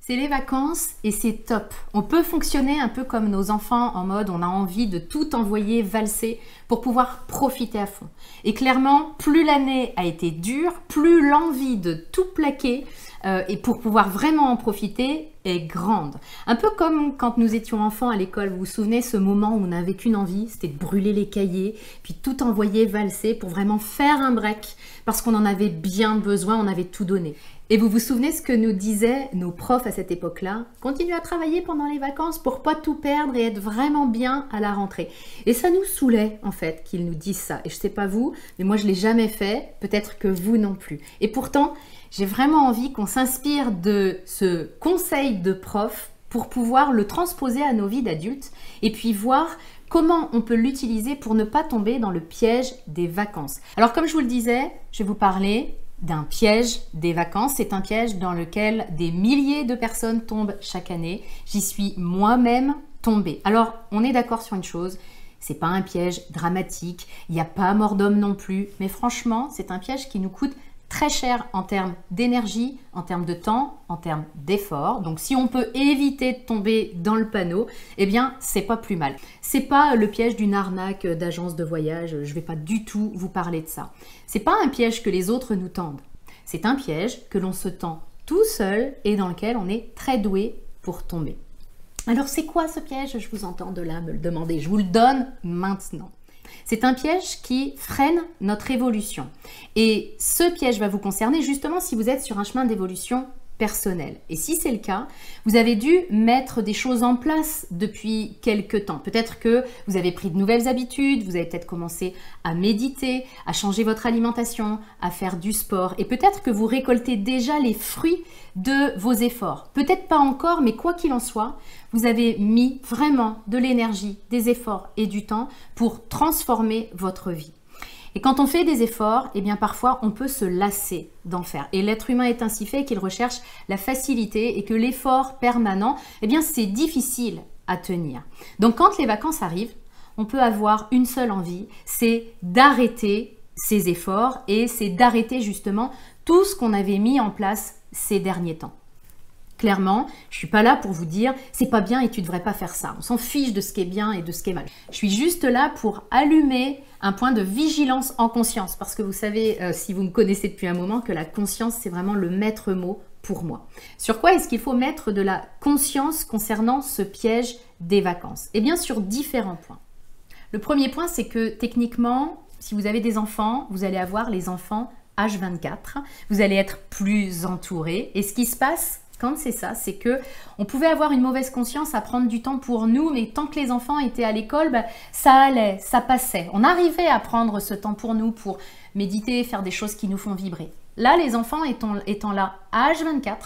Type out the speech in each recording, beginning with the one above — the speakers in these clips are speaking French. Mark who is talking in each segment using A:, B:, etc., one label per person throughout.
A: C'est les vacances et c'est top. On peut fonctionner un peu comme nos enfants en mode on a envie de tout envoyer valser pour pouvoir profiter à fond. Et clairement, plus l'année a été dure, plus l'envie de tout plaquer euh, et pour pouvoir vraiment en profiter est grande. Un peu comme quand nous étions enfants à l'école, vous vous souvenez ce moment où on n'avait qu'une envie, c'était de brûler les cahiers, puis tout envoyer valser pour vraiment faire un break parce qu'on en avait bien besoin, on avait tout donné. Et vous vous souvenez ce que nous disaient nos profs à cette époque-là? Continuez à travailler pendant les vacances pour pas tout perdre et être vraiment bien à la rentrée. Et ça nous saoulait en fait qu'ils nous disent ça. Et je sais pas vous, mais moi je l'ai jamais fait, peut-être que vous non plus. Et pourtant, j'ai vraiment envie qu'on s'inspire de ce conseil de prof pour pouvoir le transposer à nos vies d'adultes et puis voir comment on peut l'utiliser pour ne pas tomber dans le piège des vacances. Alors comme je vous le disais, je vais vous parler d'un piège des vacances. C'est un piège dans lequel des milliers de personnes tombent chaque année. J'y suis moi-même tombée. Alors, on est d'accord sur une chose, c'est pas un piège dramatique, il n'y a pas mort d'homme non plus, mais franchement, c'est un piège qui nous coûte très cher en termes d'énergie, en termes de temps, en termes d'effort. Donc si on peut éviter de tomber dans le panneau, eh bien c'est pas plus mal. C'est pas le piège d'une arnaque d'agence de voyage, je vais pas du tout vous parler de ça. C'est pas un piège que les autres nous tendent. C'est un piège que l'on se tend tout seul et dans lequel on est très doué pour tomber. Alors c'est quoi ce piège? Je vous entends de là me le demander. Je vous le donne maintenant. C'est un piège qui freine notre évolution. Et ce piège va vous concerner justement si vous êtes sur un chemin d'évolution personnel. Et si c'est le cas, vous avez dû mettre des choses en place depuis quelque temps. Peut-être que vous avez pris de nouvelles habitudes, vous avez peut-être commencé à méditer, à changer votre alimentation, à faire du sport. Et peut-être que vous récoltez déjà les fruits de vos efforts. Peut-être pas encore, mais quoi qu'il en soit, vous avez mis vraiment de l'énergie, des efforts et du temps pour transformer votre vie. Et quand on fait des efforts, eh bien parfois on peut se lasser d'en faire. Et l'être humain est ainsi fait qu'il recherche la facilité et que l'effort permanent, eh bien c'est difficile à tenir. Donc quand les vacances arrivent, on peut avoir une seule envie, c'est d'arrêter ces efforts et c'est d'arrêter justement tout ce qu'on avait mis en place ces derniers temps. Clairement, je suis pas là pour vous dire c'est pas bien et tu devrais pas faire ça. On s'en fiche de ce qui est bien et de ce qui est mal. Je suis juste là pour allumer un point de vigilance en conscience parce que vous savez euh, si vous me connaissez depuis un moment que la conscience c'est vraiment le maître mot pour moi. Sur quoi est-ce qu'il faut mettre de la conscience concernant ce piège des vacances? Eh bien sur différents points. Le premier point c'est que techniquement, si vous avez des enfants, vous allez avoir les enfants H24, vous allez être plus entouré et ce qui se passe quand c'est ça, c'est que on pouvait avoir une mauvaise conscience à prendre du temps pour nous, mais tant que les enfants étaient à l'école, bah, ça allait, ça passait. On arrivait à prendre ce temps pour nous, pour méditer, faire des choses qui nous font vibrer. Là, les enfants étant, étant là à H24,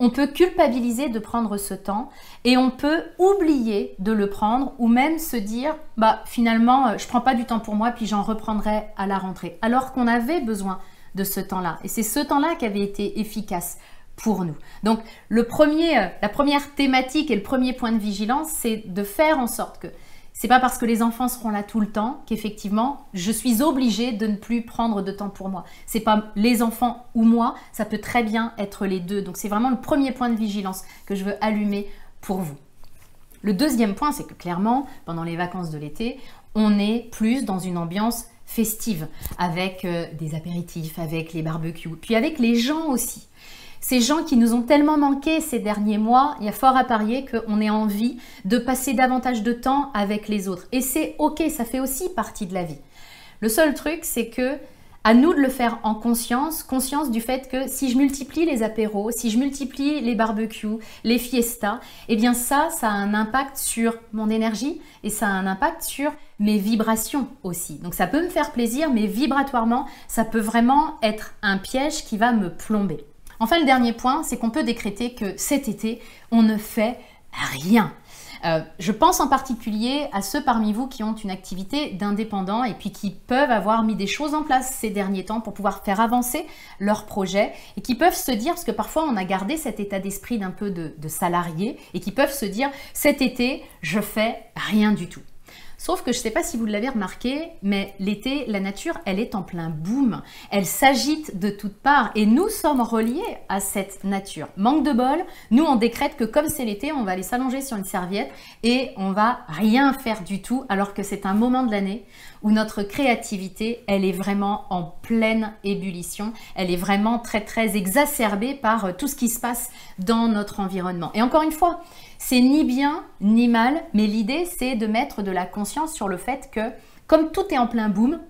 A: on peut culpabiliser de prendre ce temps et on peut oublier de le prendre ou même se dire bah finalement euh, je prends pas du temps pour moi puis j'en reprendrai à la rentrée alors qu'on avait besoin de ce temps-là et c'est ce temps-là qui avait été efficace pour nous. Donc le premier, euh, la première thématique et le premier point de vigilance, c'est de faire en sorte que c'est pas parce que les enfants seront là tout le temps qu'effectivement je suis obligée de ne plus prendre de temps pour moi. C'est pas les enfants ou moi, ça peut très bien être les deux. Donc c'est vraiment le premier point de vigilance que je veux allumer pour vous. Le deuxième point, c'est que clairement, pendant les vacances de l'été, on est plus dans une ambiance festive, avec euh, des apéritifs, avec les barbecues, puis avec les gens aussi ces gens qui nous ont tellement manqué ces derniers mois, il y a fort à parier qu'on ait envie de passer davantage de temps avec les autres. Et c'est ok, ça fait aussi partie de la vie. Le seul truc, c'est que à nous de le faire en conscience, conscience du fait que si je multiplie les apéros, si je multiplie les barbecues, les fiestas, eh bien ça, ça a un impact sur mon énergie et ça a un impact sur mes vibrations aussi. Donc ça peut me faire plaisir, mais vibratoirement, ça peut vraiment être un piège qui va me plomber. Enfin, le dernier point, c'est qu'on peut décréter que cet été, on ne fait rien. Euh, je pense en particulier à ceux parmi vous qui ont une activité d'indépendant et puis qui peuvent avoir mis des choses en place ces derniers temps pour pouvoir faire avancer leur projet et qui peuvent se dire, parce que parfois on a gardé cet état d'esprit d'un peu de, de salarié et qui peuvent se dire, cet été, je fais rien du tout. Sauf que je ne sais pas si vous l'avez remarqué, mais l'été, la nature, elle est en plein boom. Elle s'agite de toutes parts et nous sommes reliés à cette nature. Manque de bol, nous on décrète que comme c'est l'été, on va aller s'allonger sur une serviette et on va rien faire du tout alors que c'est un moment de l'année où notre créativité, elle est vraiment en pleine ébullition. Elle est vraiment très très exacerbée par euh, tout ce qui se passe dans notre environnement. Et encore une fois, c'est ni bien ni mal, mais l'idée c'est de mettre de la conscience sur le fait que comme tout est en plein boom,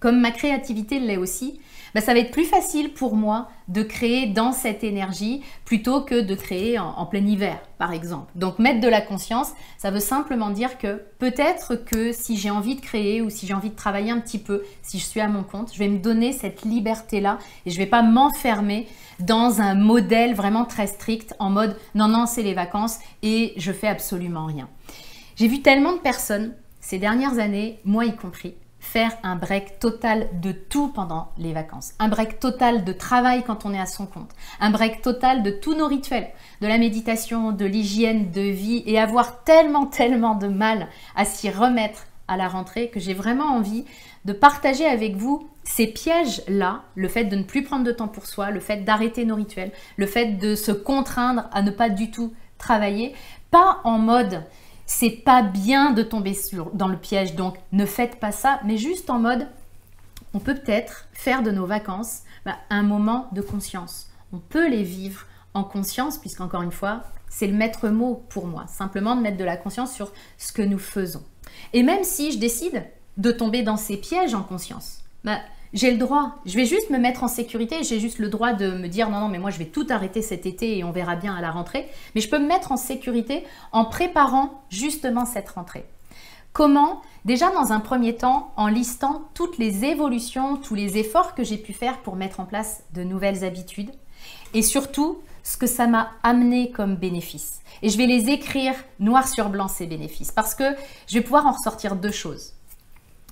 A: comme ma créativité l'est aussi, bah, ça va être plus facile pour moi de créer dans cette énergie plutôt que de créer en, plein hiver, par exemple. Donc mettre de la conscience, ça veut simplement dire que peut-être que si j'ai envie de créer ou si j'ai envie de travailler un petit peu, si je suis à mon compte, je vais me donner cette liberté-là et je ne vais pas m'enfermer dans un modèle vraiment très strict en mode non, non, c'est les vacances et je fais absolument rien. J'ai vu tellement de personnes ces dernières années, moi y compris, faire un break total de tout pendant les vacances. Un break total de travail quand on est à son compte. Un break total de tous nos rituels, de la méditation, de l'hygiène de vie et avoir tellement, tellement de mal à s'y remettre à la rentrée que j'ai vraiment envie de partager avec vous ces pièges-là, le fait de ne plus prendre de temps pour soi, le fait d'arrêter nos rituels, le fait de se contraindre à ne pas du tout travailler, pas en mode c'est pas bien de tomber dans le piège, donc ne faites pas ça, mais juste en mode, on peut peut-être faire de nos vacances bah, un moment de conscience. On peut les vivre en conscience, puisqu'encore une fois, c'est le maître mot pour moi, simplement de mettre de la conscience sur ce que nous faisons. Et même si je décide de tomber dans ces pièges en conscience, bah, j'ai le droit. Je vais juste me mettre en sécurité. J'ai juste le droit de me dire non, non, mais moi je vais tout arrêter cet été et on verra bien à la rentrée. Mais je peux me mettre en sécurité en préparant justement cette rentrée. Comment? Déjà dans un premier temps, en listant toutes les évolutions, tous les efforts que j'ai pu faire pour mettre en place de nouvelles habitudes et surtout ce que ça m'a amené comme bénéfice. Et je vais les écrire noir sur blanc ces bénéfices parce que je vais pouvoir en ressortir deux choses.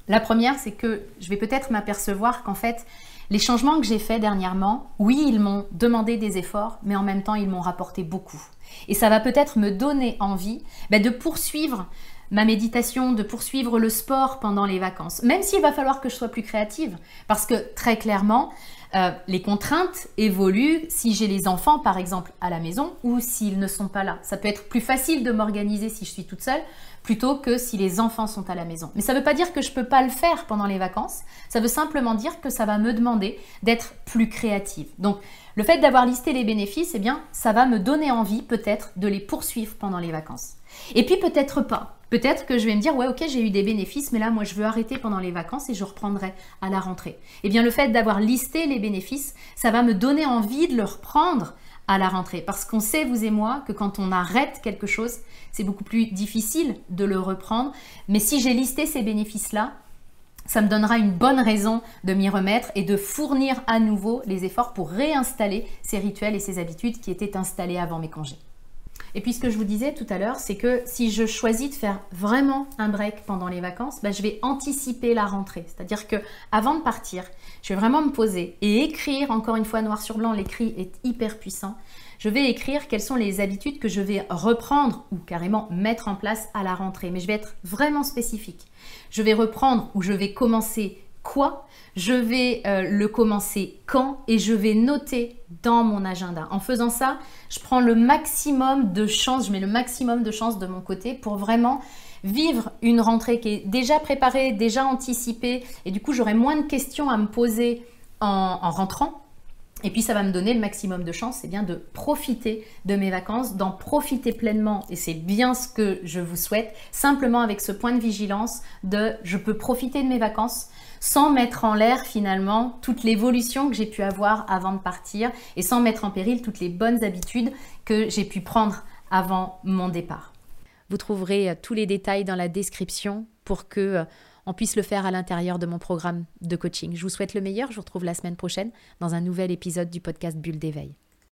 A: La première, c'est que je vais peut-être m'apercevoir qu'en fait, les changements que j'ai faits dernièrement, oui, ils m'ont demandé des efforts, mais en même temps, ils m'ont rapporté beaucoup. Et ça va peut-être me donner envie ben, de poursuivre ma méditation, de poursuivre le sport pendant les vacances, même s'il va falloir que je sois plus créative, parce que très clairement, euh, les contraintes évoluent si j'ai les enfants, par exemple, à la maison ou s'ils ne sont pas là. Ça peut être plus facile de m'organiser si je suis toute seule plutôt que si les enfants sont à la maison. Mais ça ne veut pas dire que je ne peux pas le faire pendant les vacances. Ça veut simplement dire que ça va me demander d'être plus créative. Donc, le fait d'avoir listé les bénéfices, eh bien, ça va me donner envie peut-être de les poursuivre pendant les vacances. Et puis peut-être pas. Peut-être que je vais me dire, ouais, ok, j'ai eu des bénéfices, mais là, moi, je veux arrêter pendant les vacances et je reprendrai à la rentrée. Eh bien, le fait d'avoir listé les bénéfices, ça va me donner envie de le reprendre à la rentrée. Parce qu'on sait, vous et moi, que quand on arrête quelque chose, c'est beaucoup plus difficile de le reprendre. Mais si j'ai listé ces bénéfices-là, ça me donnera une bonne raison de m'y remettre et de fournir à nouveau les efforts pour réinstaller ces rituels et ces habitudes qui étaient installés avant mes congés. Et puis ce que je vous disais tout à l'heure, c'est que si je choisis de faire vraiment un break pendant les vacances, bah, je vais anticiper la rentrée. C'est-à-dire que avant de partir, je vais vraiment me poser et écrire, encore une fois noir sur blanc, l'écrit est hyper puissant. Je vais écrire quelles sont les habitudes que je vais reprendre ou carrément mettre en place à la rentrée. Mais je vais être vraiment spécifique. Je vais reprendre ou je vais commencer quoi, je vais euh, le commencer quand et je vais noter dans mon agenda. En faisant ça, je prends le maximum de chance, je mets le maximum de chance de mon côté pour vraiment vivre une rentrée qui est déjà préparée, déjà anticipée. Et du coup j'aurai moins de questions à me poser en rentrant. Et puis ça va me donner le maximum de chance, c'est bien de profiter de mes vacances, d'en profiter pleinement, et c'est bien ce que je vous souhaite, simplement avec ce point de vigilance de je peux profiter de mes vacances sans mettre en l'air finalement toute l'évolution que j'ai pu avoir avant de partir et sans mettre en péril toutes les bonnes habitudes que j'ai pu prendre avant mon départ. Vous trouverez euh, tous les détails dans la description pour que euh, on puisse le faire à l'intérieur de mon programme de coaching. Je vous souhaite le meilleur. Je vous retrouve la semaine prochaine dans un nouvel épisode du podcast Bulle d'éveil.